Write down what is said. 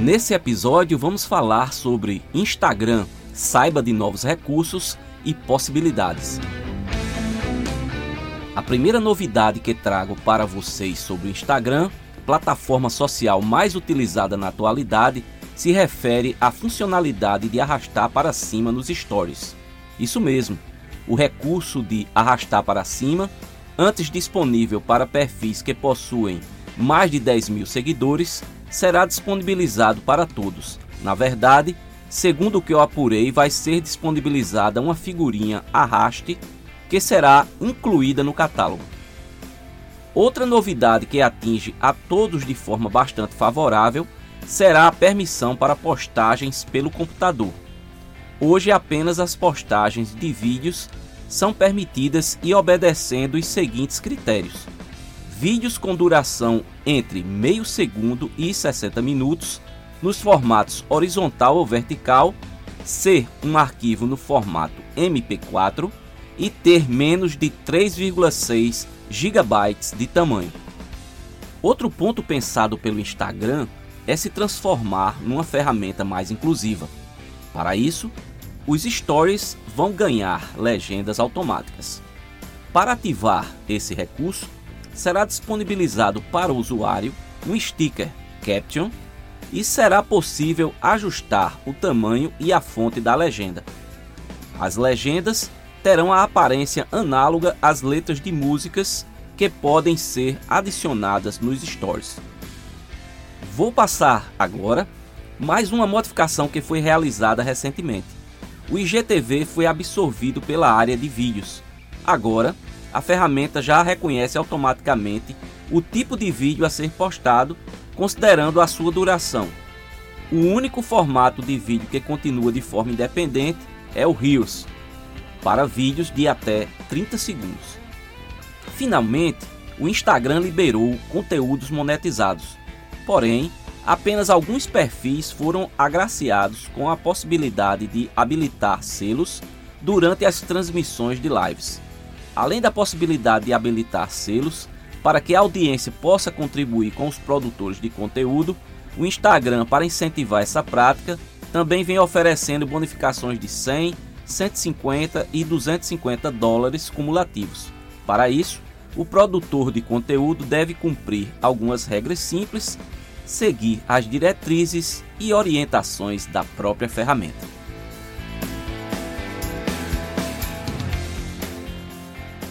Nesse episódio vamos falar sobre Instagram, saiba de novos recursos e possibilidades. A primeira novidade que trago para vocês sobre o Instagram, plataforma social mais utilizada na atualidade, se refere à funcionalidade de arrastar para cima nos stories. Isso mesmo, o recurso de arrastar para cima, antes disponível para perfis que possuem mais de 10 mil seguidores, será disponibilizado para todos. Na verdade, segundo o que eu apurei, vai ser disponibilizada uma figurinha arraste que será incluída no catálogo. Outra novidade que atinge a todos de forma bastante favorável será a permissão para postagens pelo computador. Hoje apenas as postagens de vídeos são permitidas e obedecendo os seguintes critérios: vídeos com duração entre meio segundo e 60 minutos, nos formatos horizontal ou vertical, ser um arquivo no formato MP4 e ter menos de 3,6 GB de tamanho. Outro ponto pensado pelo Instagram é se transformar numa ferramenta mais inclusiva. Para isso, os stories vão ganhar legendas automáticas. Para ativar esse recurso, será disponibilizado para o usuário um sticker Caption e será possível ajustar o tamanho e a fonte da legenda. As legendas terão a aparência análoga às letras de músicas que podem ser adicionadas nos stories. Vou passar agora mais uma modificação que foi realizada recentemente. O IGTV foi absorvido pela área de vídeos. Agora, a ferramenta já reconhece automaticamente o tipo de vídeo a ser postado, considerando a sua duração. O único formato de vídeo que continua de forma independente é o Reels, para vídeos de até 30 segundos. Finalmente, o Instagram liberou conteúdos monetizados. Porém, apenas alguns perfis foram agraciados com a possibilidade de habilitar selos durante as transmissões de lives além da possibilidade de habilitar selos para que a audiência possa contribuir com os produtores de conteúdo, o Instagram, para incentivar essa prática, também vem oferecendo bonificações de 100, 150 e 250 dólares cumulativos. Para isso, o produtor de conteúdo deve cumprir algumas regras simples, seguir as diretrizes e orientações da própria ferramenta.